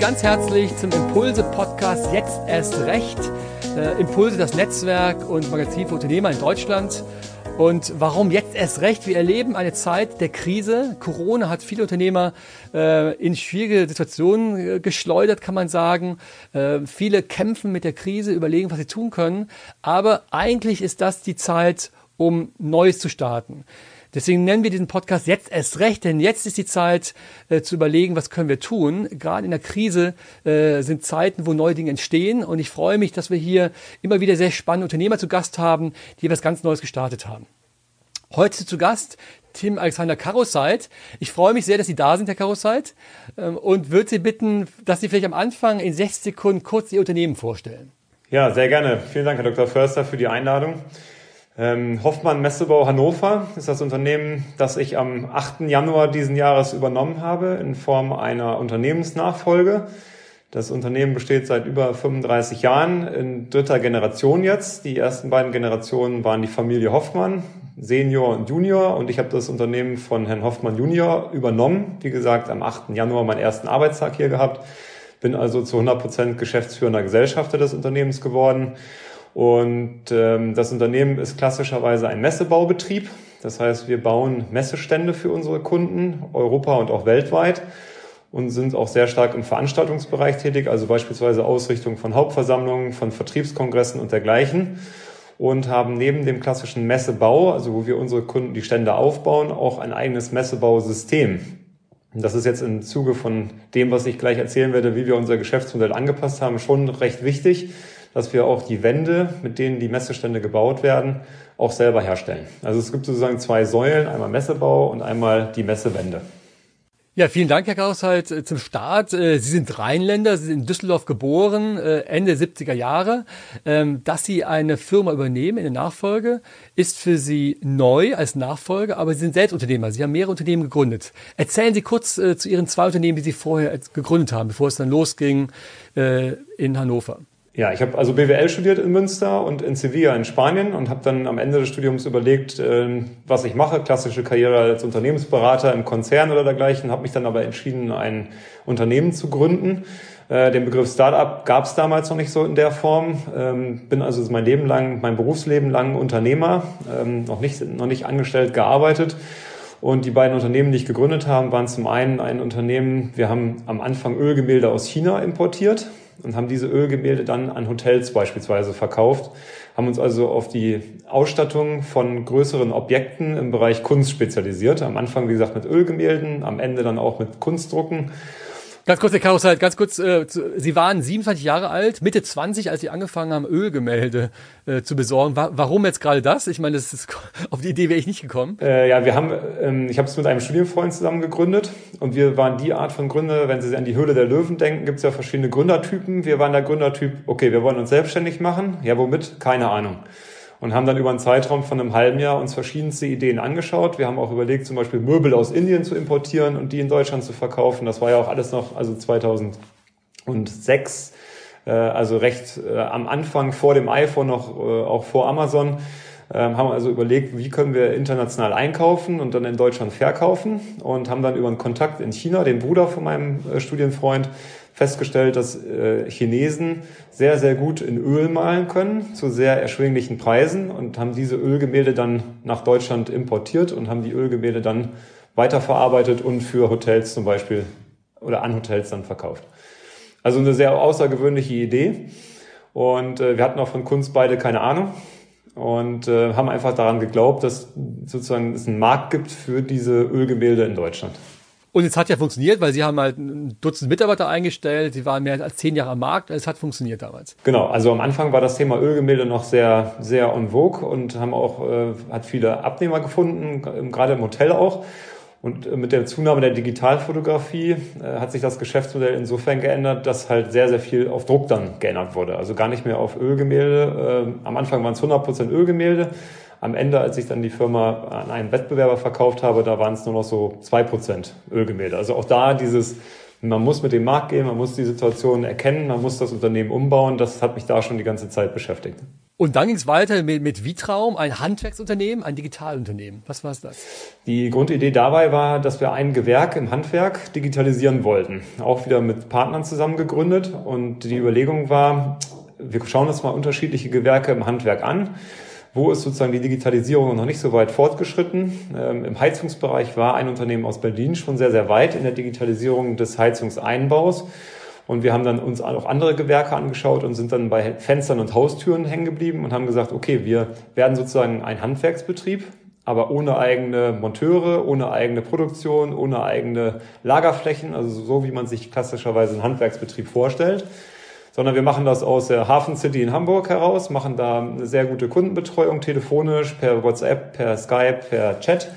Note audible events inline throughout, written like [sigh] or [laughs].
ganz herzlich zum Impulse-Podcast Jetzt erst recht. Äh, Impulse, das Netzwerk und Magazin für Unternehmer in Deutschland. Und warum jetzt erst recht? Wir erleben eine Zeit der Krise. Corona hat viele Unternehmer äh, in schwierige Situationen äh, geschleudert, kann man sagen. Äh, viele kämpfen mit der Krise, überlegen, was sie tun können. Aber eigentlich ist das die Zeit, um Neues zu starten. Deswegen nennen wir diesen Podcast jetzt erst recht, denn jetzt ist die Zeit äh, zu überlegen, was können wir tun. Gerade in der Krise äh, sind Zeiten, wo neue Dinge entstehen und ich freue mich, dass wir hier immer wieder sehr spannende Unternehmer zu Gast haben, die etwas ganz Neues gestartet haben. Heute zu Gast Tim Alexander Karoseit. Ich freue mich sehr, dass Sie da sind, Herr Karoseit, ähm, und würde Sie bitten, dass Sie vielleicht am Anfang in 60 Sekunden kurz Ihr Unternehmen vorstellen. Ja, sehr gerne. Vielen Dank, Herr Dr. Förster, für die Einladung. Ähm, Hoffmann Messebau Hannover ist das Unternehmen, das ich am 8. Januar diesen Jahres übernommen habe in Form einer Unternehmensnachfolge. Das Unternehmen besteht seit über 35 Jahren in dritter Generation jetzt. Die ersten beiden Generationen waren die Familie Hoffmann, Senior und Junior. Und ich habe das Unternehmen von Herrn Hoffmann Junior übernommen. Wie gesagt, am 8. Januar meinen ersten Arbeitstag hier gehabt. Bin also zu 100 Prozent geschäftsführender Gesellschafter des Unternehmens geworden und ähm, das Unternehmen ist klassischerweise ein Messebaubetrieb. Das heißt, wir bauen Messestände für unsere Kunden, Europa und auch weltweit und sind auch sehr stark im Veranstaltungsbereich tätig, also beispielsweise Ausrichtung von Hauptversammlungen, von Vertriebskongressen und dergleichen. Und haben neben dem klassischen Messebau, also wo wir unsere Kunden die Stände aufbauen, auch ein eigenes Messebausystem. Das ist jetzt im Zuge von dem, was ich gleich erzählen werde, wie wir unser Geschäftsmodell angepasst haben, schon recht wichtig dass wir auch die Wände, mit denen die Messestände gebaut werden, auch selber herstellen. Also es gibt sozusagen zwei Säulen, einmal Messebau und einmal die Messewände. Ja, vielen Dank, Herr Gaushalt, äh, zum Start. Äh, Sie sind Rheinländer, Sie sind in Düsseldorf geboren, äh, Ende 70er Jahre. Ähm, dass Sie eine Firma übernehmen in der Nachfolge, ist für Sie neu als Nachfolger, aber Sie sind selbst Unternehmer. Sie haben mehrere Unternehmen gegründet. Erzählen Sie kurz zu Ihren zwei Unternehmen, die Sie vorher gegründet haben, bevor es dann losging in Hannover. Ja, ich habe also BWL studiert in Münster und in Sevilla in Spanien und habe dann am Ende des Studiums überlegt, äh, was ich mache. Klassische Karriere als Unternehmensberater im Konzern oder dergleichen. Habe mich dann aber entschieden, ein Unternehmen zu gründen. Äh, den Begriff Startup gab es damals noch nicht so in der Form. Ähm, bin also mein Leben lang, mein Berufsleben lang Unternehmer, ähm, noch nicht noch nicht angestellt gearbeitet. Und die beiden Unternehmen, die ich gegründet habe, waren zum einen ein Unternehmen, wir haben am Anfang Ölgemälde aus China importiert und haben diese Ölgemälde dann an Hotels beispielsweise verkauft, haben uns also auf die Ausstattung von größeren Objekten im Bereich Kunst spezialisiert. Am Anfang, wie gesagt, mit Ölgemälden, am Ende dann auch mit Kunstdrucken Ganz kurz, Herr Karussell, ganz kurz, äh, Sie waren 27 Jahre alt, Mitte 20, als Sie angefangen haben, Ölgemälde äh, zu besorgen. Wa warum jetzt gerade das? Ich meine, das ist, [laughs] auf die Idee wäre ich nicht gekommen. Äh, ja, wir haben, ähm, ich habe es mit einem Studienfreund zusammen gegründet und wir waren die Art von Gründer, wenn Sie an die Höhle der Löwen denken, gibt es ja verschiedene Gründertypen. Wir waren der Gründertyp, okay, wir wollen uns selbstständig machen. Ja, womit? Keine Ahnung und haben dann über einen Zeitraum von einem halben Jahr uns verschiedenste Ideen angeschaut. Wir haben auch überlegt, zum Beispiel Möbel aus Indien zu importieren und die in Deutschland zu verkaufen. Das war ja auch alles noch, also 2006, äh, also recht äh, am Anfang vor dem iPhone noch, äh, auch vor Amazon. Ähm, haben also überlegt, wie können wir international einkaufen und dann in Deutschland verkaufen und haben dann über einen Kontakt in China, den Bruder von meinem äh, Studienfreund, festgestellt, dass äh, Chinesen sehr, sehr gut in Öl malen können zu sehr erschwinglichen Preisen und haben diese Ölgemälde dann nach Deutschland importiert und haben die Ölgemälde dann weiterverarbeitet und für Hotels zum Beispiel oder an Hotels dann verkauft. Also eine sehr außergewöhnliche Idee. Und äh, wir hatten auch von Kunst beide keine Ahnung und äh, haben einfach daran geglaubt, dass sozusagen es einen Markt gibt für diese Ölgemälde in Deutschland. Und es hat ja funktioniert, weil sie haben halt ein Dutzend Mitarbeiter eingestellt, sie waren mehr als zehn Jahre am Markt, es hat funktioniert damals. Genau, also am Anfang war das Thema Ölgemälde noch sehr, sehr en vogue und haben auch, äh, hat viele Abnehmer gefunden, gerade im Hotel auch. Und äh, mit der Zunahme der Digitalfotografie äh, hat sich das Geschäftsmodell insofern geändert, dass halt sehr, sehr viel auf Druck dann geändert wurde. Also gar nicht mehr auf Ölgemälde. Äh, am Anfang waren es 100% Ölgemälde. Am Ende, als ich dann die Firma an einen Wettbewerber verkauft habe, da waren es nur noch so zwei Prozent Ölgemälde. Also auch da dieses, man muss mit dem Markt gehen, man muss die Situation erkennen, man muss das Unternehmen umbauen. Das hat mich da schon die ganze Zeit beschäftigt. Und dann ging es weiter mit, mit Vitraum, ein Handwerksunternehmen, ein Digitalunternehmen. Was war das? Die Grundidee dabei war, dass wir ein Gewerk im Handwerk digitalisieren wollten. Auch wieder mit Partnern zusammen gegründet. Und die Überlegung war, wir schauen uns mal unterschiedliche Gewerke im Handwerk an. Wo ist sozusagen die Digitalisierung noch nicht so weit fortgeschritten? Ähm, Im Heizungsbereich war ein Unternehmen aus Berlin schon sehr, sehr weit in der Digitalisierung des Heizungseinbaus. Und wir haben dann uns auch andere Gewerke angeschaut und sind dann bei Fenstern und Haustüren hängen geblieben und haben gesagt, okay, wir werden sozusagen ein Handwerksbetrieb, aber ohne eigene Monteure, ohne eigene Produktion, ohne eigene Lagerflächen, also so wie man sich klassischerweise einen Handwerksbetrieb vorstellt. Sondern wir machen das aus der Hafen City in Hamburg heraus, machen da eine sehr gute Kundenbetreuung telefonisch, per WhatsApp, per Skype, per Chat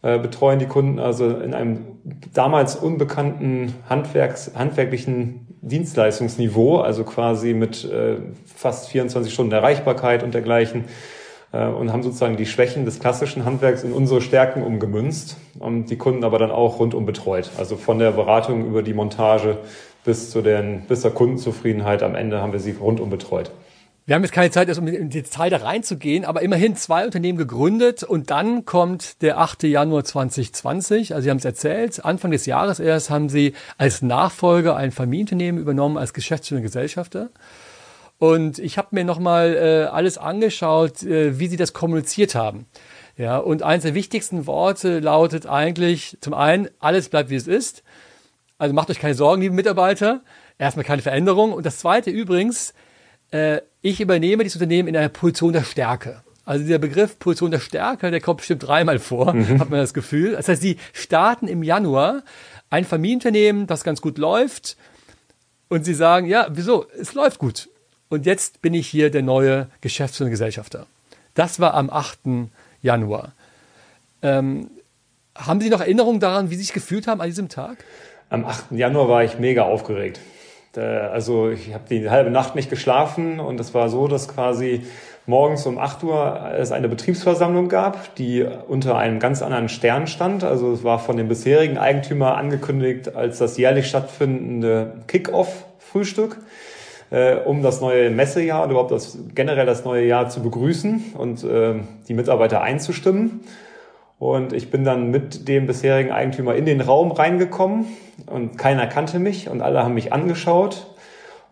äh, betreuen die Kunden also in einem damals unbekannten Handwerks, handwerklichen Dienstleistungsniveau, also quasi mit äh, fast 24 Stunden Erreichbarkeit und dergleichen äh, und haben sozusagen die Schwächen des klassischen Handwerks in unsere Stärken umgemünzt und die Kunden aber dann auch rundum betreut. Also von der Beratung über die Montage bis zu den, bis zur Kundenzufriedenheit am Ende haben wir sie rundum betreut. Wir haben jetzt keine Zeit, um in Detail da reinzugehen, aber immerhin zwei Unternehmen gegründet und dann kommt der 8. Januar 2020. Also Sie haben es erzählt, Anfang des Jahres erst haben Sie als Nachfolger ein Familienunternehmen übernommen als geschäftsführender Gesellschafter. Und ich habe mir nochmal äh, alles angeschaut, äh, wie Sie das kommuniziert haben. Ja, und eines der wichtigsten Worte lautet eigentlich zum einen, alles bleibt wie es ist. Also macht euch keine Sorgen, liebe Mitarbeiter. Erstmal keine Veränderung. Und das zweite übrigens, äh, ich übernehme dieses Unternehmen in einer Position der Stärke. Also dieser Begriff Position der Stärke, der kommt bestimmt dreimal vor, mhm. hat man das Gefühl. Das heißt, sie starten im Januar ein Familienunternehmen, das ganz gut läuft. Und sie sagen, ja, wieso? Es läuft gut. Und jetzt bin ich hier der neue Geschäftsführer Gesellschafter. Das war am 8. Januar. Ähm, haben Sie noch Erinnerungen daran, wie Sie sich gefühlt haben an diesem Tag? Am 8. Januar war ich mega aufgeregt. Also ich habe die halbe Nacht nicht geschlafen und es war so, dass quasi morgens um 8 Uhr es eine Betriebsversammlung gab, die unter einem ganz anderen Stern stand. Also es war von dem bisherigen Eigentümer angekündigt als das jährlich stattfindende Kick-Off-Frühstück, äh, um das neue Messejahr oder überhaupt das, generell das neue Jahr zu begrüßen und äh, die Mitarbeiter einzustimmen. Und ich bin dann mit dem bisherigen Eigentümer in den Raum reingekommen und keiner kannte mich und alle haben mich angeschaut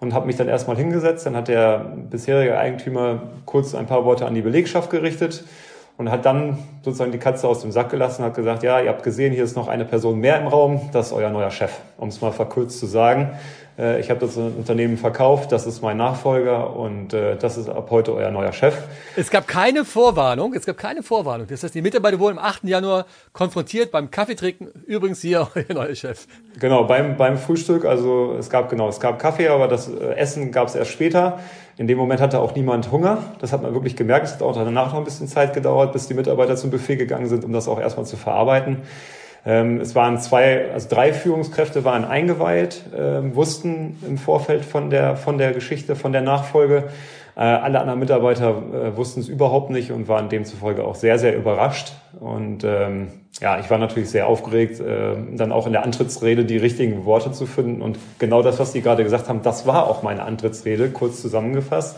und habe mich dann erstmal hingesetzt. Dann hat der bisherige Eigentümer kurz ein paar Worte an die Belegschaft gerichtet und hat dann sozusagen die Katze aus dem Sack gelassen und hat gesagt, ja, ihr habt gesehen, hier ist noch eine Person mehr im Raum, das ist euer neuer Chef, um es mal verkürzt zu sagen. Äh, ich habe das Unternehmen verkauft, das ist mein Nachfolger und äh, das ist ab heute euer neuer Chef. Es gab keine Vorwarnung, es gab keine Vorwarnung. Das heißt, die Mitarbeiter wurden am 8. Januar konfrontiert beim Kaffeetrinken. Übrigens hier [laughs] euer neuer Chef. Genau, beim, beim Frühstück, also es gab genau, es gab Kaffee, aber das äh, Essen gab es erst später. In dem Moment hatte auch niemand Hunger. Das hat man wirklich gemerkt. Es hat auch danach noch ein bisschen Zeit gedauert, bis die Mitarbeiter zum Buffet gegangen sind, um das auch erstmal zu verarbeiten. Ähm, es waren zwei, also drei Führungskräfte waren eingeweiht, äh, wussten im Vorfeld von der, von der Geschichte, von der Nachfolge. Äh, alle anderen Mitarbeiter äh, wussten es überhaupt nicht und waren demzufolge auch sehr, sehr überrascht. Und ähm, ja, ich war natürlich sehr aufgeregt, äh, dann auch in der Antrittsrede die richtigen Worte zu finden. Und genau das, was Sie gerade gesagt haben, das war auch meine Antrittsrede, kurz zusammengefasst.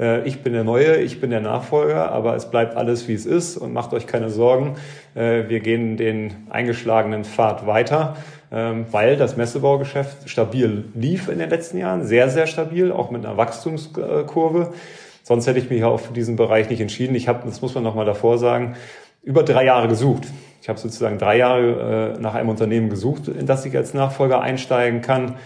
Äh, ich bin der Neue, ich bin der Nachfolger, aber es bleibt alles, wie es ist und macht euch keine Sorgen. Äh, wir gehen den eingeschlagenen Pfad weiter, ähm, weil das Messebaugeschäft stabil lief in den letzten Jahren, sehr, sehr stabil, auch mit einer Wachstumskurve. Sonst hätte ich mich auch für diesen Bereich nicht entschieden. Ich habe, das muss man nochmal davor sagen, über drei Jahre gesucht. Ich habe sozusagen drei Jahre äh, nach einem Unternehmen gesucht, in das ich als Nachfolger einsteigen kann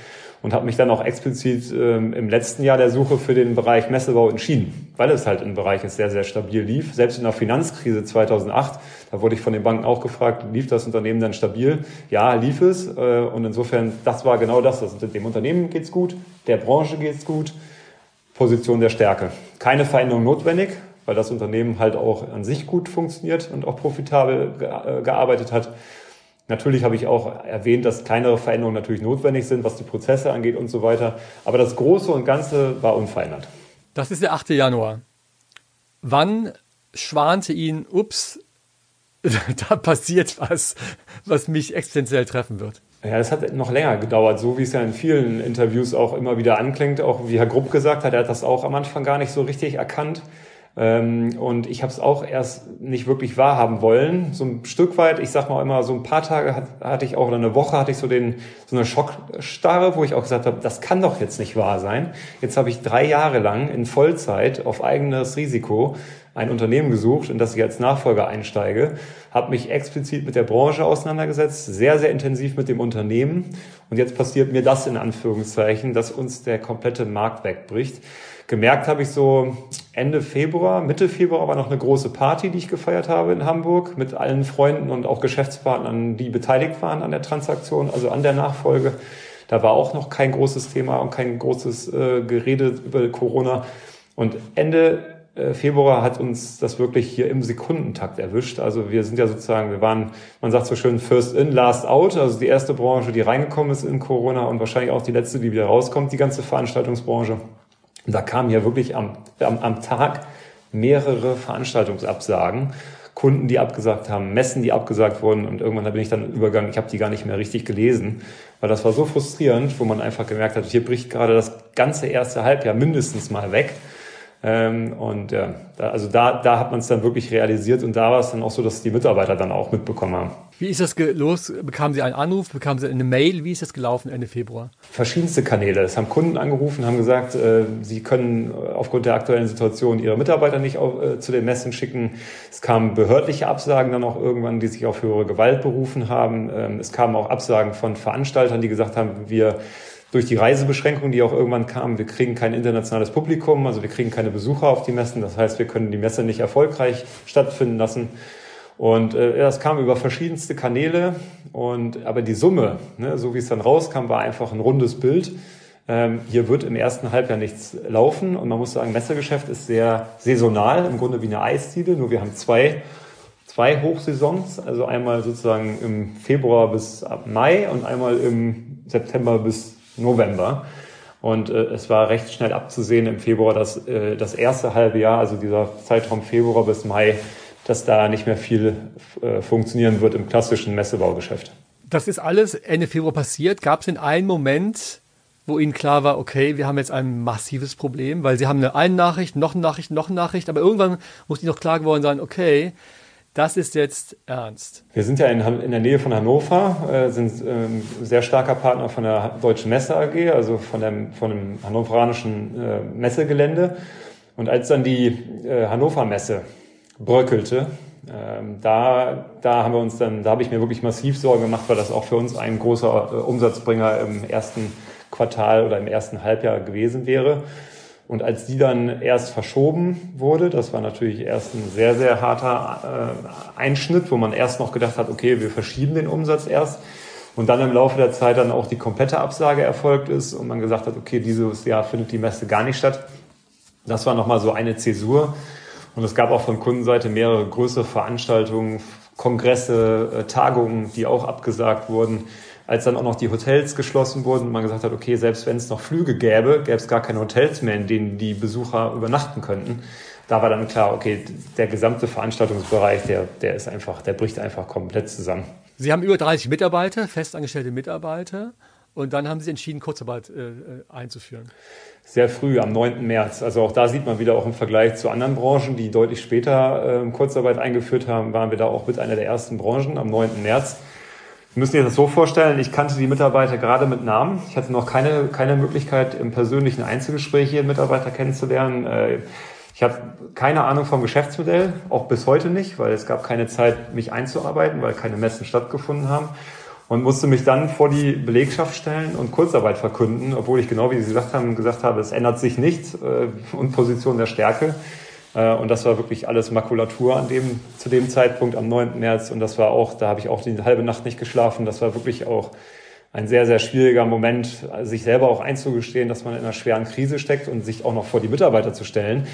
und habe mich dann auch explizit ähm, im letzten Jahr der Suche für den Bereich Messebau entschieden, weil es halt ein Bereich ist, sehr, sehr stabil lief. Selbst in der Finanzkrise 2008, da wurde ich von den Banken auch gefragt, lief das Unternehmen dann stabil? Ja, lief es. Äh, und insofern, das war genau das. Also dem Unternehmen geht's gut, der Branche geht's gut, Position der Stärke. Keine Veränderung notwendig, weil das Unternehmen halt auch an sich gut funktioniert und auch profitabel äh, gearbeitet hat. Natürlich habe ich auch erwähnt, dass kleinere Veränderungen natürlich notwendig sind, was die Prozesse angeht und so weiter. Aber das Große und Ganze war unverändert. Das ist der 8. Januar. Wann schwante Ihnen, ups, [laughs] da passiert was, was mich existenziell treffen wird? Ja, das hat noch länger gedauert, so wie es ja in vielen Interviews auch immer wieder anklingt. Auch wie Herr Grupp gesagt hat, er hat das auch am Anfang gar nicht so richtig erkannt. Ähm, und ich habe es auch erst nicht wirklich wahrhaben wollen. So ein Stück weit, ich sag mal immer, so ein paar Tage hat, hatte ich auch, oder eine Woche hatte ich so den so eine Schockstarre, wo ich auch gesagt habe, das kann doch jetzt nicht wahr sein. Jetzt habe ich drei Jahre lang in Vollzeit auf eigenes Risiko ein Unternehmen gesucht, in das ich als Nachfolger einsteige, habe mich explizit mit der Branche auseinandergesetzt, sehr, sehr intensiv mit dem Unternehmen. Und jetzt passiert mir das in Anführungszeichen, dass uns der komplette Markt wegbricht. Gemerkt habe ich so Ende Februar, Mitte Februar war noch eine große Party, die ich gefeiert habe in Hamburg mit allen Freunden und auch Geschäftspartnern, die beteiligt waren an der Transaktion, also an der Nachfolge. Da war auch noch kein großes Thema und kein großes äh, Gerede über Corona. Und Ende Februar hat uns das wirklich hier im Sekundentakt erwischt. Also wir sind ja sozusagen, wir waren, man sagt so schön, first in, last out. Also die erste Branche, die reingekommen ist in Corona und wahrscheinlich auch die letzte, die wieder rauskommt, die ganze Veranstaltungsbranche. Und da kamen ja wirklich am, am, am Tag mehrere Veranstaltungsabsagen. Kunden, die abgesagt haben, Messen, die abgesagt wurden und irgendwann bin ich dann übergegangen, ich habe die gar nicht mehr richtig gelesen, weil das war so frustrierend, wo man einfach gemerkt hat, hier bricht gerade das ganze erste Halbjahr mindestens mal weg. Ähm, und ja, da, also da, da hat man es dann wirklich realisiert und da war es dann auch so, dass die Mitarbeiter dann auch mitbekommen haben. Wie ist das los? Bekamen Sie einen Anruf? Bekamen Sie eine Mail? Wie ist das gelaufen Ende Februar? Verschiedenste Kanäle. Es haben Kunden angerufen, haben gesagt, äh, sie können aufgrund der aktuellen Situation ihre Mitarbeiter nicht auf, äh, zu den Messen schicken. Es kamen behördliche Absagen dann auch irgendwann, die sich auf höhere Gewalt berufen haben. Ähm, es kamen auch Absagen von Veranstaltern, die gesagt haben, wir durch die Reisebeschränkungen, die auch irgendwann kamen, wir kriegen kein internationales Publikum, also wir kriegen keine Besucher auf die Messen. Das heißt, wir können die Messe nicht erfolgreich stattfinden lassen. Und äh, das kam über verschiedenste Kanäle. Und aber die Summe, ne, so wie es dann rauskam, war einfach ein rundes Bild. Ähm, hier wird im ersten Halbjahr nichts laufen. Und man muss sagen, Messegeschäft ist sehr saisonal, im Grunde wie eine Eisdiele. Nur wir haben zwei zwei Hochsaisons, also einmal sozusagen im Februar bis ab Mai und einmal im September bis November. Und äh, es war recht schnell abzusehen im Februar, dass äh, das erste halbe Jahr, also dieser Zeitraum Februar bis Mai, dass da nicht mehr viel äh, funktionieren wird im klassischen Messebaugeschäft. Das ist alles Ende Februar passiert. Gab es in einen Moment, wo Ihnen klar war, okay, wir haben jetzt ein massives Problem, weil Sie haben eine, eine Nachricht, noch eine Nachricht, noch eine Nachricht, aber irgendwann muss Ihnen noch klar geworden sein, okay, das ist jetzt ernst. Wir sind ja in, in der Nähe von Hannover, äh, sind ähm, sehr starker Partner von der Deutschen Messe AG, also von dem, von dem hannoveranischen äh, Messegelände. Und als dann die äh, Hannover Messe bröckelte, ähm, da, da haben wir uns dann, da habe ich mir wirklich massiv Sorgen gemacht, weil das auch für uns ein großer äh, Umsatzbringer im ersten Quartal oder im ersten Halbjahr gewesen wäre. Und als die dann erst verschoben wurde, das war natürlich erst ein sehr, sehr harter äh, Einschnitt, wo man erst noch gedacht hat, okay, wir verschieben den Umsatz erst. Und dann im Laufe der Zeit dann auch die komplette Absage erfolgt ist und man gesagt hat, okay, dieses Jahr findet die Messe gar nicht statt. Das war nochmal so eine Zäsur. Und es gab auch von Kundenseite mehrere größere Veranstaltungen, Kongresse, äh, Tagungen, die auch abgesagt wurden als dann auch noch die Hotels geschlossen wurden und man gesagt hat, okay, selbst wenn es noch Flüge gäbe, gäbe es gar keine Hotels mehr, in denen die Besucher übernachten könnten. Da war dann klar, okay, der gesamte Veranstaltungsbereich, der, der ist einfach, der bricht einfach komplett zusammen. Sie haben über 30 Mitarbeiter, festangestellte Mitarbeiter. Und dann haben Sie entschieden, Kurzarbeit äh, äh einzuführen. Sehr früh, am 9. März. Also auch da sieht man wieder auch im Vergleich zu anderen Branchen, die deutlich später äh, Kurzarbeit eingeführt haben, waren wir da auch mit einer der ersten Branchen am 9. März. Sie müssen sich das so vorstellen, ich kannte die Mitarbeiter gerade mit Namen. Ich hatte noch keine, keine Möglichkeit, im persönlichen Einzelgespräch hier Mitarbeiter kennenzulernen. Äh, ich habe keine Ahnung vom Geschäftsmodell, auch bis heute nicht, weil es gab keine Zeit, mich einzuarbeiten, weil keine Messen stattgefunden haben. Und musste mich dann vor die Belegschaft stellen und Kurzarbeit verkünden, obwohl ich genau wie Sie gesagt haben, gesagt habe, es ändert sich nichts äh, und Position der Stärke. Äh, und das war wirklich alles Makulatur an dem, zu dem Zeitpunkt am 9. März. Und das war auch, da habe ich auch die halbe Nacht nicht geschlafen. Das war wirklich auch ein sehr, sehr schwieriger Moment, sich selber auch einzugestehen, dass man in einer schweren Krise steckt und sich auch noch vor die Mitarbeiter zu stellen.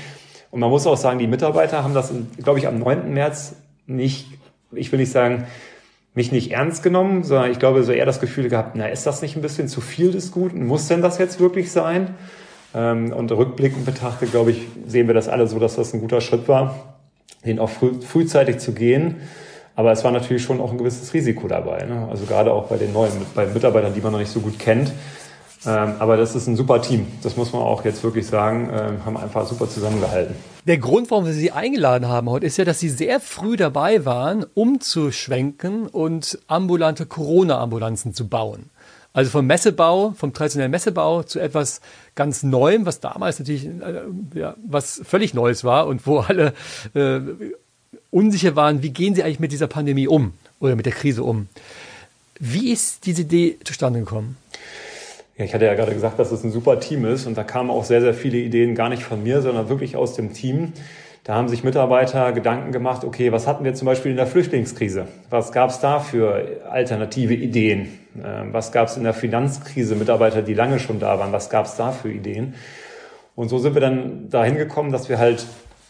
Und man muss auch sagen, die Mitarbeiter haben das, glaube ich, am 9. März nicht, ich will nicht sagen, mich nicht ernst genommen, sondern ich glaube, so eher das Gefühl gehabt, na, ist das nicht ein bisschen zu viel des Guten? Muss denn das jetzt wirklich sein? Ähm, und rückblickend betrachtet, glaube ich, sehen wir das alle so, dass das ein guter Schritt war, den auch früh, frühzeitig zu gehen. Aber es war natürlich schon auch ein gewisses Risiko dabei. Ne? Also gerade auch bei den neuen, bei Mitarbeitern, die man noch nicht so gut kennt. Ähm, aber das ist ein super Team. Das muss man auch jetzt wirklich sagen. Ähm, haben einfach super zusammengehalten. Der Grund, warum wir Sie eingeladen haben heute, ist ja, dass Sie sehr früh dabei waren, umzuschwenken und ambulante Corona-Ambulanzen zu bauen. Also vom Messebau, vom traditionellen Messebau zu etwas ganz Neuem, was damals natürlich äh, ja, was völlig Neues war und wo alle äh, unsicher waren, wie gehen Sie eigentlich mit dieser Pandemie um oder mit der Krise um. Wie ist diese Idee zustande gekommen? Ja, ich hatte ja gerade gesagt, dass es ein super Team ist und da kamen auch sehr, sehr viele Ideen gar nicht von mir, sondern wirklich aus dem Team. Da haben sich Mitarbeiter Gedanken gemacht, okay, was hatten wir zum Beispiel in der Flüchtlingskrise? Was gab es da für alternative Ideen? Ähm, was gab es in der Finanzkrise? Mitarbeiter, die lange schon da waren, was gab es da für Ideen? Und so sind wir dann dahin gekommen, dass wir halt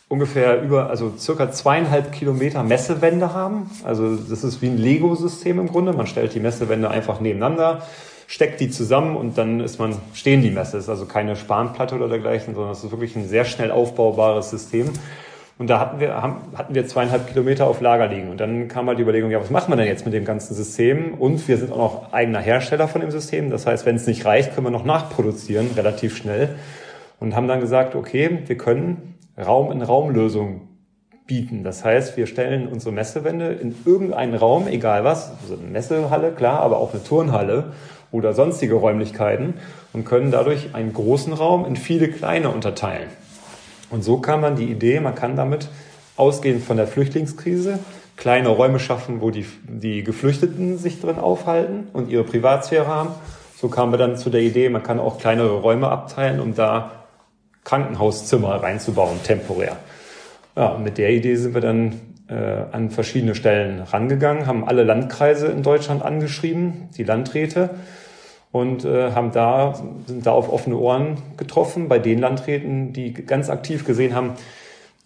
ungefähr über, also circa zweieinhalb Kilometer Messewände haben. Also das ist wie ein Lego-System im Grunde. Man stellt die Messewände einfach nebeneinander steckt die zusammen und dann ist man, stehen die Messe. Es ist also keine Spanplatte oder dergleichen, sondern es ist wirklich ein sehr schnell aufbaubares System. Und da hatten wir, haben, hatten wir zweieinhalb Kilometer auf Lager liegen. Und dann kam halt die Überlegung, ja, was machen wir denn jetzt mit dem ganzen System? Und wir sind auch noch eigener Hersteller von dem System. Das heißt, wenn es nicht reicht, können wir noch nachproduzieren, relativ schnell. Und haben dann gesagt, okay, wir können Raum-in-Raum-Lösungen bieten. Das heißt, wir stellen unsere Messewände in irgendeinen Raum, egal was, also eine Messehalle, klar, aber auch eine Turnhalle oder sonstige Räumlichkeiten und können dadurch einen großen Raum in viele kleine unterteilen. Und so kam dann die Idee, man kann damit ausgehend von der Flüchtlingskrise kleine Räume schaffen, wo die, die Geflüchteten sich drin aufhalten und ihre Privatsphäre haben. So kamen wir dann zu der Idee, man kann auch kleinere Räume abteilen, um da Krankenhauszimmer reinzubauen, temporär. Ja, mit der Idee sind wir dann äh, an verschiedene Stellen rangegangen, haben alle Landkreise in Deutschland angeschrieben, die Landräte, und äh, haben da, sind da auf offene Ohren getroffen bei den Landräten, die ganz aktiv gesehen haben,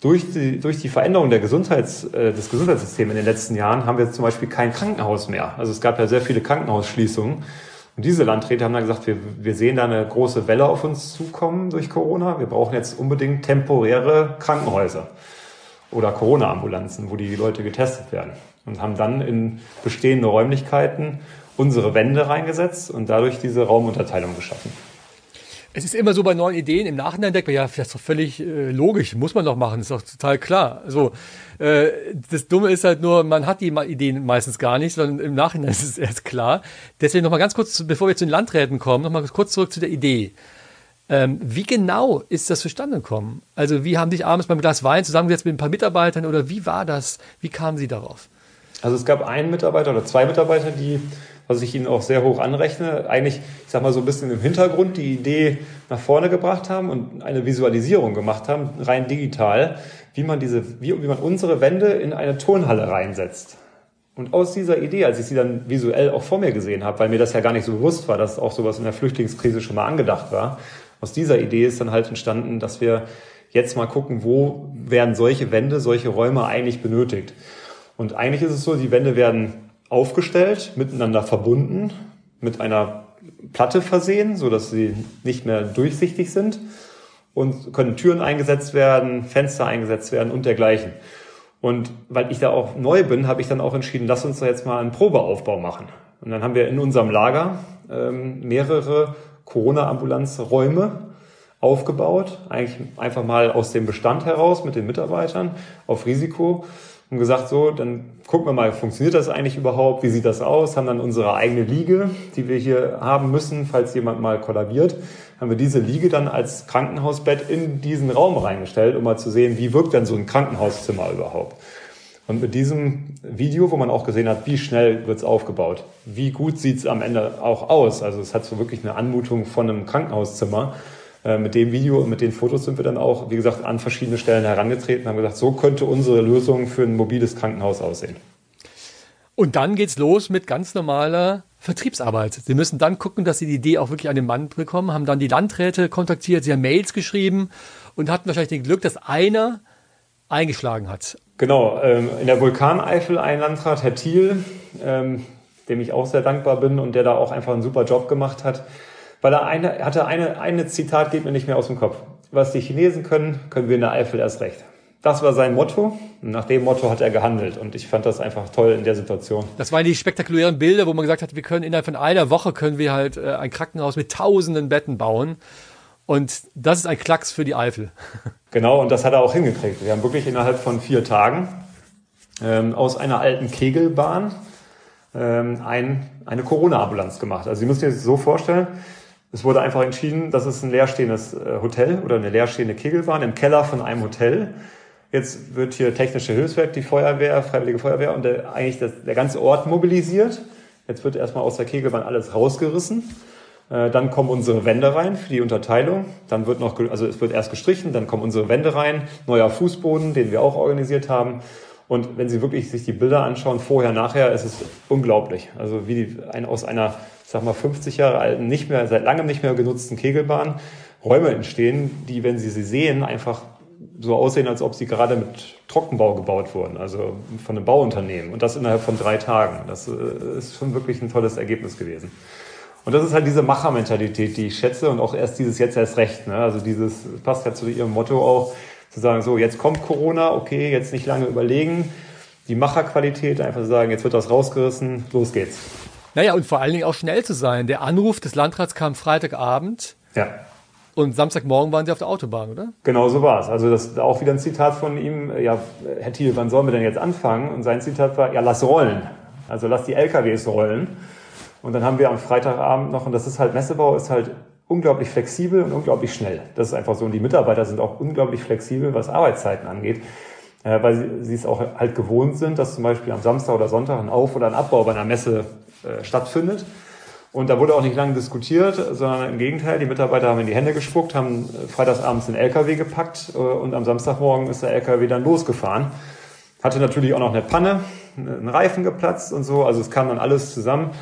durch die, durch die Veränderung der Gesundheits, äh, des Gesundheitssystems in den letzten Jahren haben wir zum Beispiel kein Krankenhaus mehr. Also es gab ja sehr viele Krankenhausschließungen. Und diese Landräte haben dann gesagt, wir, wir sehen da eine große Welle auf uns zukommen durch Corona. Wir brauchen jetzt unbedingt temporäre Krankenhäuser oder Corona-Ambulanzen, wo die Leute getestet werden. Und haben dann in bestehende Räumlichkeiten unsere Wände reingesetzt und dadurch diese Raumunterteilung geschaffen. Es ist immer so bei neuen Ideen, im Nachhinein denkt man, ja, das ist doch völlig äh, logisch, muss man doch machen, ist doch total klar. Also, äh, das Dumme ist halt nur, man hat die Ideen meistens gar nicht, sondern im Nachhinein [laughs] ist es erst klar. Deswegen nochmal ganz kurz, bevor wir zu den Landräten kommen, nochmal kurz zurück zu der Idee. Ähm, wie genau ist das zustande gekommen? Also, wie haben sich abends beim Glas Wein zusammengesetzt mit ein paar Mitarbeitern oder wie war das? Wie kamen Sie darauf? Also, es gab einen Mitarbeiter oder zwei Mitarbeiter, die was ich Ihnen auch sehr hoch anrechne, eigentlich, ich sag mal so ein bisschen im Hintergrund die Idee nach vorne gebracht haben und eine Visualisierung gemacht haben, rein digital, wie man diese, wie, wie man unsere Wände in eine Turnhalle reinsetzt. Und aus dieser Idee, als ich sie dann visuell auch vor mir gesehen habe, weil mir das ja gar nicht so bewusst war, dass auch sowas in der Flüchtlingskrise schon mal angedacht war, aus dieser Idee ist dann halt entstanden, dass wir jetzt mal gucken, wo werden solche Wände, solche Räume eigentlich benötigt. Und eigentlich ist es so, die Wände werden aufgestellt, miteinander verbunden, mit einer Platte versehen, so dass sie nicht mehr durchsichtig sind und können Türen eingesetzt werden, Fenster eingesetzt werden und dergleichen. Und weil ich da auch neu bin, habe ich dann auch entschieden, lass uns da jetzt mal einen Probeaufbau machen. Und dann haben wir in unserem Lager ähm, mehrere Corona-Ambulanzräume aufgebaut, eigentlich einfach mal aus dem Bestand heraus mit den Mitarbeitern auf Risiko und gesagt, so, dann gucken wir mal, funktioniert das eigentlich überhaupt? Wie sieht das aus? Haben dann unsere eigene Liege, die wir hier haben müssen, falls jemand mal kollabiert, haben wir diese Liege dann als Krankenhausbett in diesen Raum reingestellt, um mal zu sehen, wie wirkt denn so ein Krankenhauszimmer überhaupt? Und mit diesem Video, wo man auch gesehen hat, wie schnell wird's aufgebaut, wie gut sieht's am Ende auch aus. Also es hat so wirklich eine Anmutung von einem Krankenhauszimmer. Äh, mit dem Video und mit den Fotos sind wir dann auch, wie gesagt, an verschiedene Stellen herangetreten, haben gesagt, so könnte unsere Lösung für ein mobiles Krankenhaus aussehen. Und dann geht's los mit ganz normaler Vertriebsarbeit. Sie müssen dann gucken, dass Sie die Idee auch wirklich an den Mann bekommen, haben dann die Landräte kontaktiert, Sie haben Mails geschrieben und hatten wahrscheinlich den Glück, dass einer eingeschlagen hat. Genau, ähm, in der Vulkaneifel ein Landrat, Herr Thiel, ähm, dem ich auch sehr dankbar bin und der da auch einfach einen super Job gemacht hat, weil er eine, hatte eine, eine Zitat geht mir nicht mehr aus dem Kopf. Was die Chinesen können, können wir in der Eifel erst recht. das war sein Motto. Und nach dem Motto hat er gehandelt. Und ich fand das einfach toll in der Situation. Das waren die spektakulären Bilder, wo man gesagt hat, wir können innerhalb von einer Woche können wir halt äh, ein Krankenhaus mit tausenden Betten bauen. Und das ist ein Klacks für die Eifel. [laughs] Genau, und das hat er auch hingekriegt. Wir haben wirklich innerhalb von vier Tagen ähm, aus einer alten Kegelbahn ähm, ein, eine Corona-Ambulanz gemacht. Also Sie müssen sich das so vorstellen, es wurde einfach entschieden, das ist ein leerstehendes äh, Hotel oder eine leerstehende Kegelbahn im Keller von einem Hotel. Jetzt wird hier technische Hilfswerk, die Feuerwehr, Freiwillige Feuerwehr und der, eigentlich das, der ganze Ort mobilisiert. Jetzt wird erstmal aus der Kegelbahn alles rausgerissen. Äh, dann kommen unsere Wände rein für die Unterteilung. Dann wird noch, also es wird erst gestrichen, dann kommen unsere Wände rein, neuer Fußboden, den wir auch organisiert haben. Und wenn Sie wirklich sich die Bilder anschauen, vorher, nachher, ist es unglaublich. Also wie die, ein, aus einer, sag mal, 50 Jahre alten, nicht mehr, seit langem nicht mehr genutzten Kegelbahn Räume entstehen, die, wenn Sie sie sehen, einfach so aussehen, als ob sie gerade mit Trockenbau gebaut wurden, also von einem Bauunternehmen. Und das innerhalb von drei Tagen. Das äh, ist schon wirklich ein tolles Ergebnis gewesen. Und das ist halt diese Machermentalität, die ich schätze und auch erst dieses jetzt erst recht. Ne? Also dieses passt ja zu ihrem Motto auch, zu sagen, so jetzt kommt Corona, okay, jetzt nicht lange überlegen. Die Macherqualität, einfach zu sagen, jetzt wird das rausgerissen, los geht's. Naja, und vor allen Dingen auch schnell zu sein. Der Anruf des Landrats kam Freitagabend. Ja. Und Samstagmorgen waren Sie auf der Autobahn, oder? Genau so war es. Also das ist auch wieder ein Zitat von ihm. Ja, Herr Thiel, wann sollen wir denn jetzt anfangen? Und sein Zitat war, ja, lass rollen. Also lass die LKWs rollen. Und dann haben wir am Freitagabend noch, und das ist halt Messebau, ist halt unglaublich flexibel und unglaublich schnell. Das ist einfach so. Und die Mitarbeiter sind auch unglaublich flexibel, was Arbeitszeiten angeht, äh, weil sie, es auch halt gewohnt sind, dass zum Beispiel am Samstag oder Sonntag ein Auf- oder ein Abbau bei einer Messe äh, stattfindet. Und da wurde auch nicht lange diskutiert, sondern im Gegenteil, die Mitarbeiter haben in die Hände gespuckt, haben äh, freitagsabends den LKW gepackt und am Samstagmorgen ist der LKW dann losgefahren. Hatte natürlich auch noch eine Panne, ein Reifen geplatzt und so, also es kam dann alles zusammen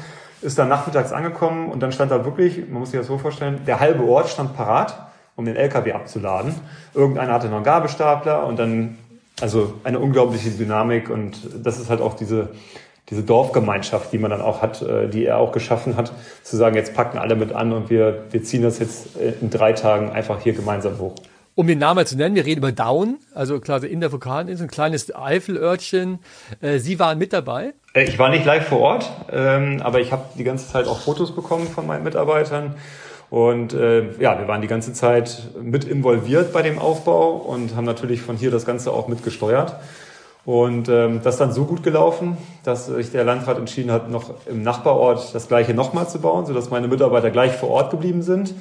ist dann nachmittags angekommen und dann stand da wirklich, man muss sich das so vorstellen, der halbe Ort stand parat, um den LKW abzuladen. Irgendeiner hatte noch einen Gabelstapler und dann, also eine unglaubliche Dynamik und das ist halt auch diese, diese Dorfgemeinschaft, die man dann auch hat, äh, die er auch geschaffen hat, zu sagen, jetzt packen alle mit an und wir, wir ziehen das jetzt äh, in drei Tagen einfach hier gemeinsam hoch. Um den Namen zu nennen, wir reden über Down, also klar in der Vulkaninsel, ein kleines Eifelörtchen. Äh, Sie waren mit dabei? Äh, ich war nicht live vor Ort, ähm, aber ich habe die ganze Zeit auch Fotos bekommen von meinen Mitarbeitern. Und äh, ja, wir waren die ganze Zeit mit involviert bei dem Aufbau und haben natürlich von hier das Ganze auch mitgesteuert. Und ähm, das ist dann so gut gelaufen, dass sich der Landrat entschieden hat, noch im Nachbarort das gleiche nochmal zu bauen, sodass meine Mitarbeiter gleich vor Ort geblieben sind.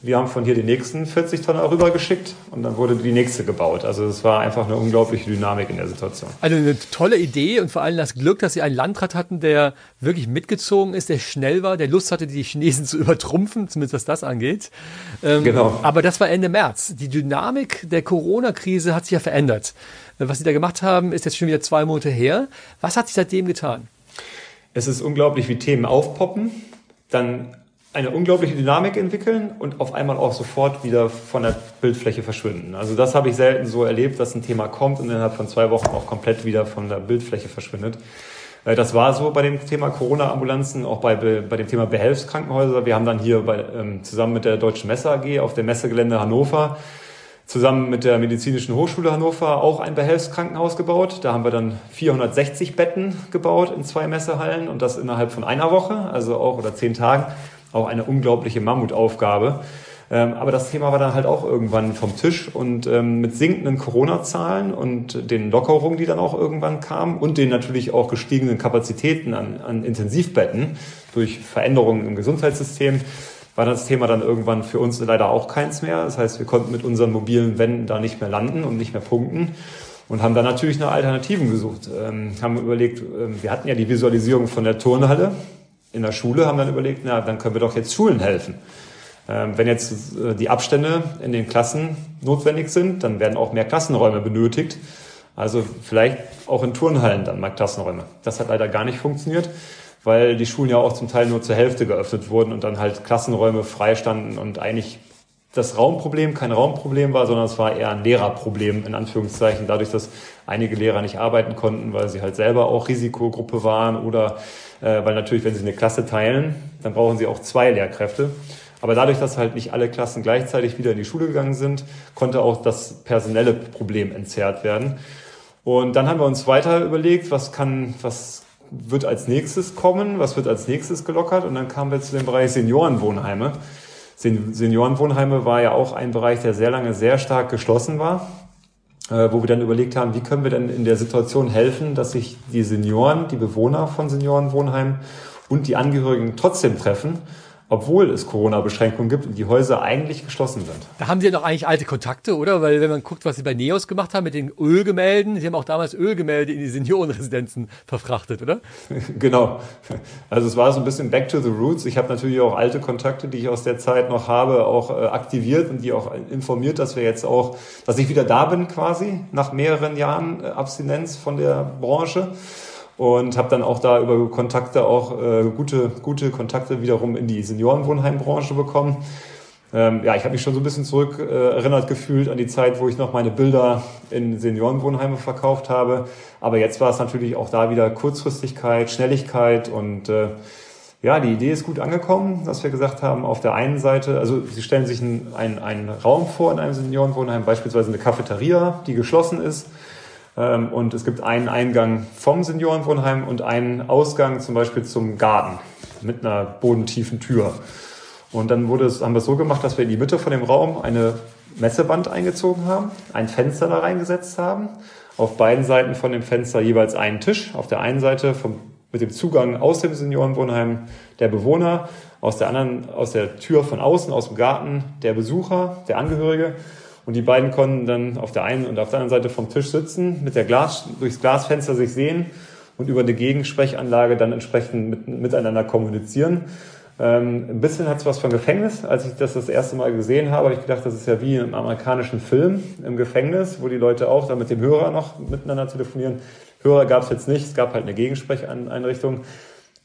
Wir haben von hier die nächsten 40 Tonnen rübergeschickt und dann wurde die nächste gebaut. Also es war einfach eine unglaubliche Dynamik in der Situation. Also eine tolle Idee und vor allem das Glück, dass Sie einen Landrat hatten, der wirklich mitgezogen ist, der schnell war, der Lust hatte, die Chinesen [laughs] zu übertrumpfen, zumindest was das angeht. Ähm, genau. Aber das war Ende März. Die Dynamik der Corona-Krise hat sich ja verändert. Was Sie da gemacht haben, ist jetzt schon wieder zwei Monate her. Was hat sich seitdem getan? Es ist unglaublich, wie Themen aufpoppen, dann eine unglaubliche Dynamik entwickeln und auf einmal auch sofort wieder von der Bildfläche verschwinden. Also das habe ich selten so erlebt, dass ein Thema kommt und innerhalb von zwei Wochen auch komplett wieder von der Bildfläche verschwindet. Äh, das war so bei dem Thema Corona-Ambulanzen, auch bei, bei dem Thema Behelfskrankenhäuser. Wir haben dann hier bei, ähm, zusammen mit der Deutschen Messe AG auf dem Messegelände Hannover zusammen mit der Medizinischen Hochschule Hannover auch ein Behelfskrankenhaus gebaut. Da haben wir dann 460 Betten gebaut in zwei Messehallen und das innerhalb von einer Woche, also auch oder zehn Tagen auch eine unglaubliche Mammutaufgabe. Ähm, aber das Thema war dann halt auch irgendwann vom Tisch und ähm, mit sinkenden Corona-Zahlen und den Lockerungen, die dann auch irgendwann kamen und den natürlich auch gestiegenen Kapazitäten an, an Intensivbetten durch Veränderungen im Gesundheitssystem war das Thema dann irgendwann für uns leider auch keins mehr. Das heißt, wir konnten mit unseren mobilen Wänden da nicht mehr landen und nicht mehr punkten und haben dann natürlich nach Alternativen gesucht. Ähm, haben überlegt, ähm, wir hatten ja die Visualisierung von der Turnhalle, in der Schule, haben dann überlegt, na, dann können wir doch jetzt Schulen helfen. Ähm, wenn jetzt äh, die Abstände in den Klassen notwendig sind, dann werden auch mehr Klassenräume benötigt. Also vielleicht auch in Turnhallen dann mal Klassenräume. Das hat leider gar nicht funktioniert, weil die Schulen ja auch zum Teil nur zur Hälfte geöffnet wurden und dann halt Klassenräume frei standen und eigentlich das Raumproblem kein Raumproblem war, sondern es war eher ein Lehrerproblem in Anführungszeichen, dadurch, dass einige Lehrer nicht arbeiten konnten, weil sie halt selber auch Risikogruppe waren oder äh, weil natürlich, wenn sie eine Klasse teilen, dann brauchen sie auch zwei Lehrkräfte. Aber dadurch, dass halt nicht alle Klassen gleichzeitig wieder in die Schule gegangen sind, konnte auch das personelle Problem entzerrt werden. Und dann haben wir uns weiter überlegt, was kann, was wird als nächstes kommen, was wird als nächstes gelockert. Und dann kamen wir zu dem Bereich Seniorenwohnheime. Seniorenwohnheime war ja auch ein Bereich, der sehr lange sehr stark geschlossen war, äh, wo wir dann überlegt haben, wie können wir denn in der Situation helfen, dass sich die Senioren, die Bewohner von Seniorenwohnheimen und die Angehörigen trotzdem treffen obwohl es Corona-Beschränkungen gibt und die Häuser eigentlich geschlossen sind. Da haben Sie ja noch eigentlich alte Kontakte, oder? Weil wenn man guckt, was Sie bei Neos gemacht haben mit den Ölgemälden, Sie haben auch damals Ölgemälde in die Seniorenresidenzen verfrachtet, oder? [laughs] genau. Also es war so ein bisschen back to the roots. Ich habe natürlich auch alte Kontakte, die ich aus der Zeit noch habe, auch äh, aktiviert und die auch informiert, dass wir jetzt auch, dass ich wieder da bin quasi nach mehreren Jahren äh, Abstinenz von der Branche und habe dann auch da über Kontakte auch äh, gute, gute Kontakte wiederum in die Seniorenwohnheimbranche bekommen. Ähm, ja, ich habe mich schon so ein bisschen zurück äh, erinnert gefühlt an die Zeit, wo ich noch meine Bilder in Seniorenwohnheime verkauft habe. Aber jetzt war es natürlich auch da wieder Kurzfristigkeit, Schnelligkeit und äh, ja, die Idee ist gut angekommen, dass wir gesagt haben, auf der einen Seite, also Sie stellen sich einen, einen, einen Raum vor in einem Seniorenwohnheim, beispielsweise eine Cafeteria, die geschlossen ist ähm, und es gibt einen Eingang vom Seniorenwohnheim und einen Ausgang zum Beispiel zum Garten mit einer bodentiefen Tür. Und dann wurde es, haben wir es so gemacht, dass wir in die Mitte von dem Raum eine Messewand eingezogen haben, ein Fenster da reingesetzt haben. Auf beiden Seiten von dem Fenster jeweils einen Tisch. Auf der einen Seite vom, mit dem Zugang aus dem Seniorenwohnheim der Bewohner, aus der anderen, aus der Tür von außen, aus dem Garten der Besucher, der Angehörige. Und die beiden konnten dann auf der einen und auf der anderen Seite vom Tisch sitzen, mit der Glas, durchs Glasfenster sich sehen und über eine Gegensprechanlage dann entsprechend mit, miteinander kommunizieren. Ähm, ein bisschen hat es was von Gefängnis. Als ich das das erste Mal gesehen habe, habe ich gedacht, das ist ja wie im amerikanischen Film im Gefängnis, wo die Leute auch da mit dem Hörer noch miteinander telefonieren. Hörer gab es jetzt nicht, es gab halt eine Gegensprecheinrichtung.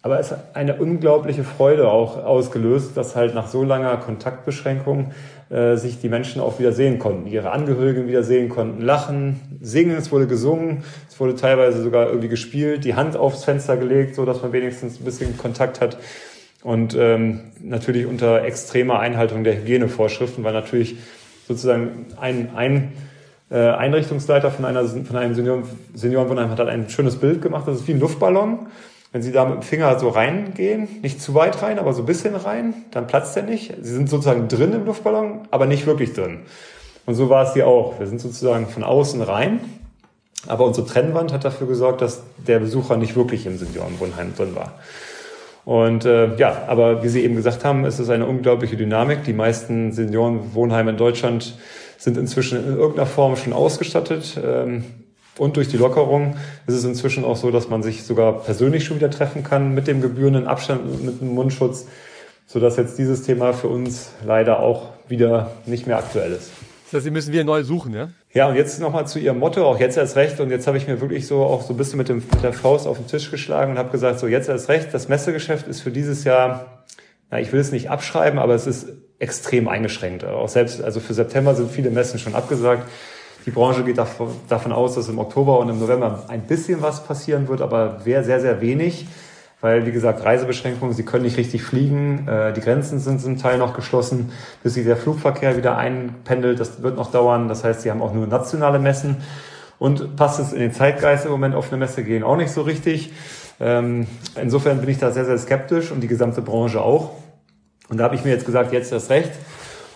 Aber es hat eine unglaubliche Freude auch ausgelöst, dass halt nach so langer Kontaktbeschränkung äh, sich die Menschen auch wieder sehen konnten, ihre Angehörigen wieder sehen konnten, lachen, singen, es wurde gesungen, es wurde teilweise sogar irgendwie gespielt, die Hand aufs Fenster gelegt, so dass man wenigstens ein bisschen Kontakt hat. Und ähm, natürlich unter extremer Einhaltung der Hygienevorschriften, weil natürlich sozusagen ein, ein äh, Einrichtungsleiter von, einer, von einem Senioren, Seniorenwohnheim hat halt ein schönes Bild gemacht, das ist wie ein Luftballon. Wenn Sie da mit dem Finger so reingehen, nicht zu weit rein, aber so ein bisschen rein, dann platzt der nicht. Sie sind sozusagen drin im Luftballon, aber nicht wirklich drin. Und so war es hier auch. Wir sind sozusagen von außen rein, aber unsere Trennwand hat dafür gesorgt, dass der Besucher nicht wirklich im Seniorenwohnheim drin war. Und äh, ja, aber wie Sie eben gesagt haben, ist es eine unglaubliche Dynamik. Die meisten Seniorenwohnheime in Deutschland sind inzwischen in irgendeiner Form schon ausgestattet. Ähm, und durch die Lockerung ist es inzwischen auch so, dass man sich sogar persönlich schon wieder treffen kann mit dem gebührenden Abstand, mit dem Mundschutz, sodass jetzt dieses Thema für uns leider auch wieder nicht mehr aktuell ist. Das heißt, Sie müssen wieder neu suchen, ja? Ja, und jetzt nochmal zu Ihrem Motto, auch jetzt erst recht. Und jetzt habe ich mir wirklich so auch so ein bisschen mit, dem, mit der Faust auf den Tisch geschlagen und habe gesagt, so jetzt erst recht, das Messegeschäft ist für dieses Jahr, na, ich will es nicht abschreiben, aber es ist extrem eingeschränkt. Auch selbst, also für September sind viele Messen schon abgesagt. Die Branche geht davon aus, dass im Oktober und im November ein bisschen was passieren wird, aber sehr, sehr, wenig. Weil, wie gesagt, Reisebeschränkungen, sie können nicht richtig fliegen, äh, die Grenzen sind zum Teil noch geschlossen, bis sich der Flugverkehr wieder einpendelt, das wird noch dauern. Das heißt, sie haben auch nur nationale Messen. Und passt es in den Zeitgeist im Moment auf eine Messe gehen auch nicht so richtig. Ähm, insofern bin ich da sehr, sehr skeptisch und die gesamte Branche auch. Und da habe ich mir jetzt gesagt, jetzt das Recht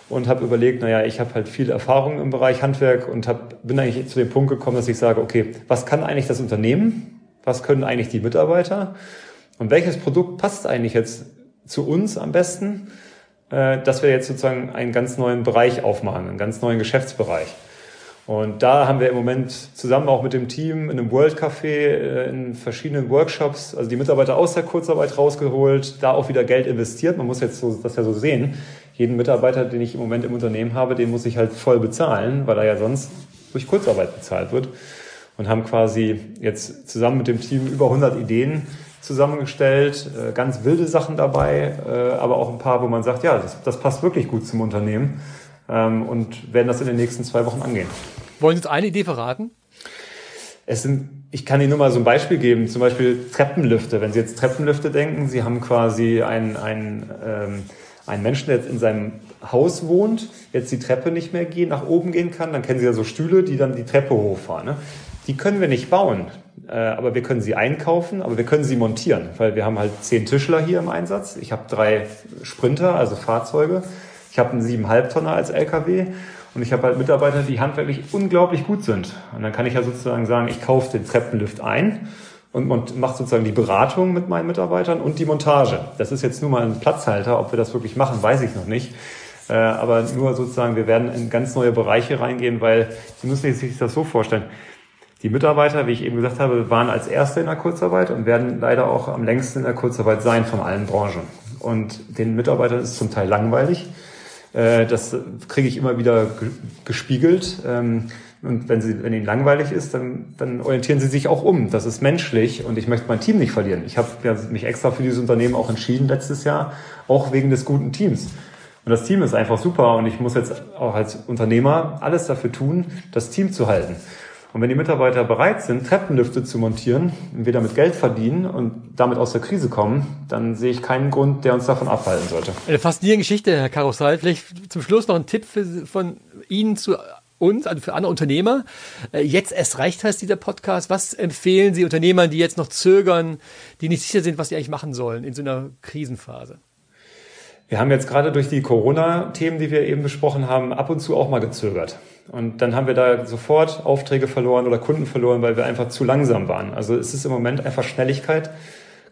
und habe überlegt, naja, ich habe halt viel Erfahrung im Bereich Handwerk und hab, bin eigentlich zu dem Punkt gekommen, dass ich sage, okay, was kann eigentlich das Unternehmen? Was können eigentlich die Mitarbeiter? Und welches Produkt passt eigentlich jetzt zu uns am besten, äh, dass wir jetzt sozusagen einen ganz neuen Bereich aufmachen, einen ganz neuen Geschäftsbereich. Und da haben wir im Moment zusammen auch mit dem Team in einem World Café äh, in verschiedenen Workshops, also die Mitarbeiter aus der Kurzarbeit rausgeholt, da auch wieder Geld investiert. Man muss jetzt so, das ja so sehen jeden Mitarbeiter, den ich im Moment im Unternehmen habe, den muss ich halt voll bezahlen, weil er ja sonst durch Kurzarbeit bezahlt wird. Und haben quasi jetzt zusammen mit dem Team über 100 Ideen zusammengestellt, äh, ganz wilde Sachen dabei, äh, aber auch ein paar, wo man sagt, ja, das, das passt wirklich gut zum Unternehmen ähm, und werden das in den nächsten zwei Wochen angehen. Wollen Sie uns eine Idee verraten? Es sind, ich kann Ihnen nur mal so ein Beispiel geben, zum Beispiel Treppenlüfte. Wenn Sie jetzt Treppenlüfte denken, Sie haben quasi ein, ein ähm, einen Menschen, der jetzt in seinem Haus wohnt, jetzt die Treppe nicht mehr gehen, nach oben gehen kann, dann kennen Sie ja so Stühle, die dann die Treppe hochfahren. Ne? Die können wir nicht bauen, äh, aber wir können sie einkaufen, aber wir können sie montieren, weil wir haben halt zehn Tischler hier im Einsatz. Ich habe drei Sprinter, also Fahrzeuge. Ich habe einen siebeneinhalb Tonner als LKW und ich habe halt Mitarbeiter, die handwerklich unglaublich gut sind. Und dann kann ich ja sozusagen sagen, ich kaufe den Treppenlift ein und mache sozusagen die Beratung mit meinen Mitarbeitern und die Montage. Das ist jetzt nur mal ein Platzhalter. Ob wir das wirklich machen, weiß ich noch nicht. Äh, aber nur sozusagen, wir werden in ganz neue Bereiche reingehen, weil Sie müssen sich das so vorstellen. Die Mitarbeiter, wie ich eben gesagt habe, waren als Erste in der Kurzarbeit und werden leider auch am längsten in der Kurzarbeit sein von allen Branchen. Und den Mitarbeitern ist zum Teil langweilig. Äh, das kriege ich immer wieder gespiegelt. Und wenn, sie, wenn ihnen langweilig ist, dann, dann orientieren sie sich auch um. Das ist menschlich und ich möchte mein Team nicht verlieren. Ich habe ja mich extra für dieses Unternehmen auch entschieden letztes Jahr, auch wegen des guten Teams. Und das Team ist einfach super und ich muss jetzt auch als Unternehmer alles dafür tun, das Team zu halten. Und wenn die Mitarbeiter bereit sind, Treppenlifte zu montieren und wir damit Geld verdienen und damit aus der Krise kommen, dann sehe ich keinen Grund, der uns davon abhalten sollte. Eine faszinierende Geschichte, Herr Karussal. Vielleicht zum Schluss noch ein Tipp für, von Ihnen zu uns, also für andere Unternehmer. Äh, jetzt erst recht heißt dieser Podcast. Was empfehlen Sie Unternehmern, die jetzt noch zögern, die nicht sicher sind, was sie eigentlich machen sollen in so einer Krisenphase? Wir haben jetzt gerade durch die Corona-Themen, die wir eben besprochen haben, ab und zu auch mal gezögert. Und dann haben wir da sofort Aufträge verloren oder Kunden verloren, weil wir einfach zu langsam waren. Also es ist im Moment einfach Schnelligkeit,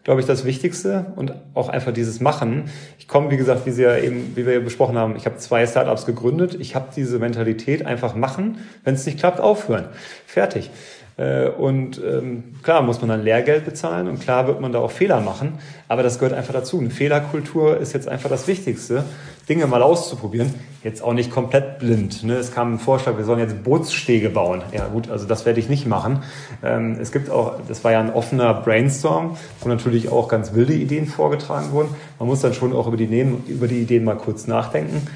glaube ich, das Wichtigste und auch einfach dieses Machen. Ich komme, wie gesagt, wie Sie ja eben, wie wir besprochen haben, ich habe zwei Startups gegründet. Ich habe diese Mentalität, einfach machen. Wenn es nicht klappt, aufhören. Fertig. Äh, und ähm, klar muss man dann Lehrgeld bezahlen und klar wird man da auch Fehler machen, aber das gehört einfach dazu. Eine Fehlerkultur ist jetzt einfach das Wichtigste, Dinge mal auszuprobieren. Jetzt auch nicht komplett blind. Ne? Es kam ein Vorschlag, wir sollen jetzt Bootsstege bauen. Ja gut, also das werde ich nicht machen. Ähm, es gibt auch, das war ja ein offener Brainstorm, wo natürlich auch ganz wilde Ideen vorgetragen wurden. Man muss dann schon auch über die, über die Ideen mal kurz nachdenken.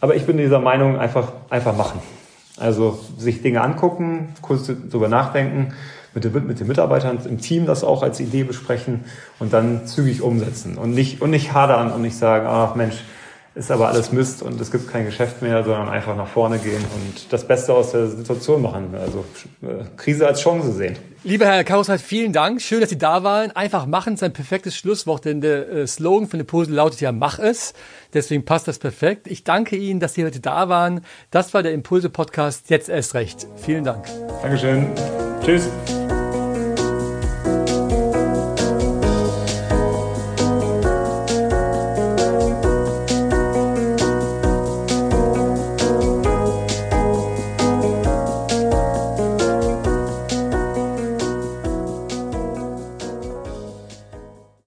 Aber ich bin dieser Meinung, einfach, einfach machen. Also sich Dinge angucken, kurz darüber nachdenken, mit den, mit den Mitarbeitern im Team das auch als Idee besprechen und dann zügig umsetzen und nicht, und nicht hadern und nicht sagen, ach Mensch, ist aber alles Mist und es gibt kein Geschäft mehr, sondern einfach nach vorne gehen und das Beste aus der Situation machen. Also äh, Krise als Chance sehen. Lieber Herr Kausheit, vielen Dank. Schön, dass Sie da waren. Einfach machen ist ein perfektes Schlusswort, denn der äh, Slogan von Impulse lautet ja Mach es. Deswegen passt das perfekt. Ich danke Ihnen, dass Sie heute da waren. Das war der Impulse Podcast. Jetzt erst recht. Vielen Dank. Dankeschön. Tschüss.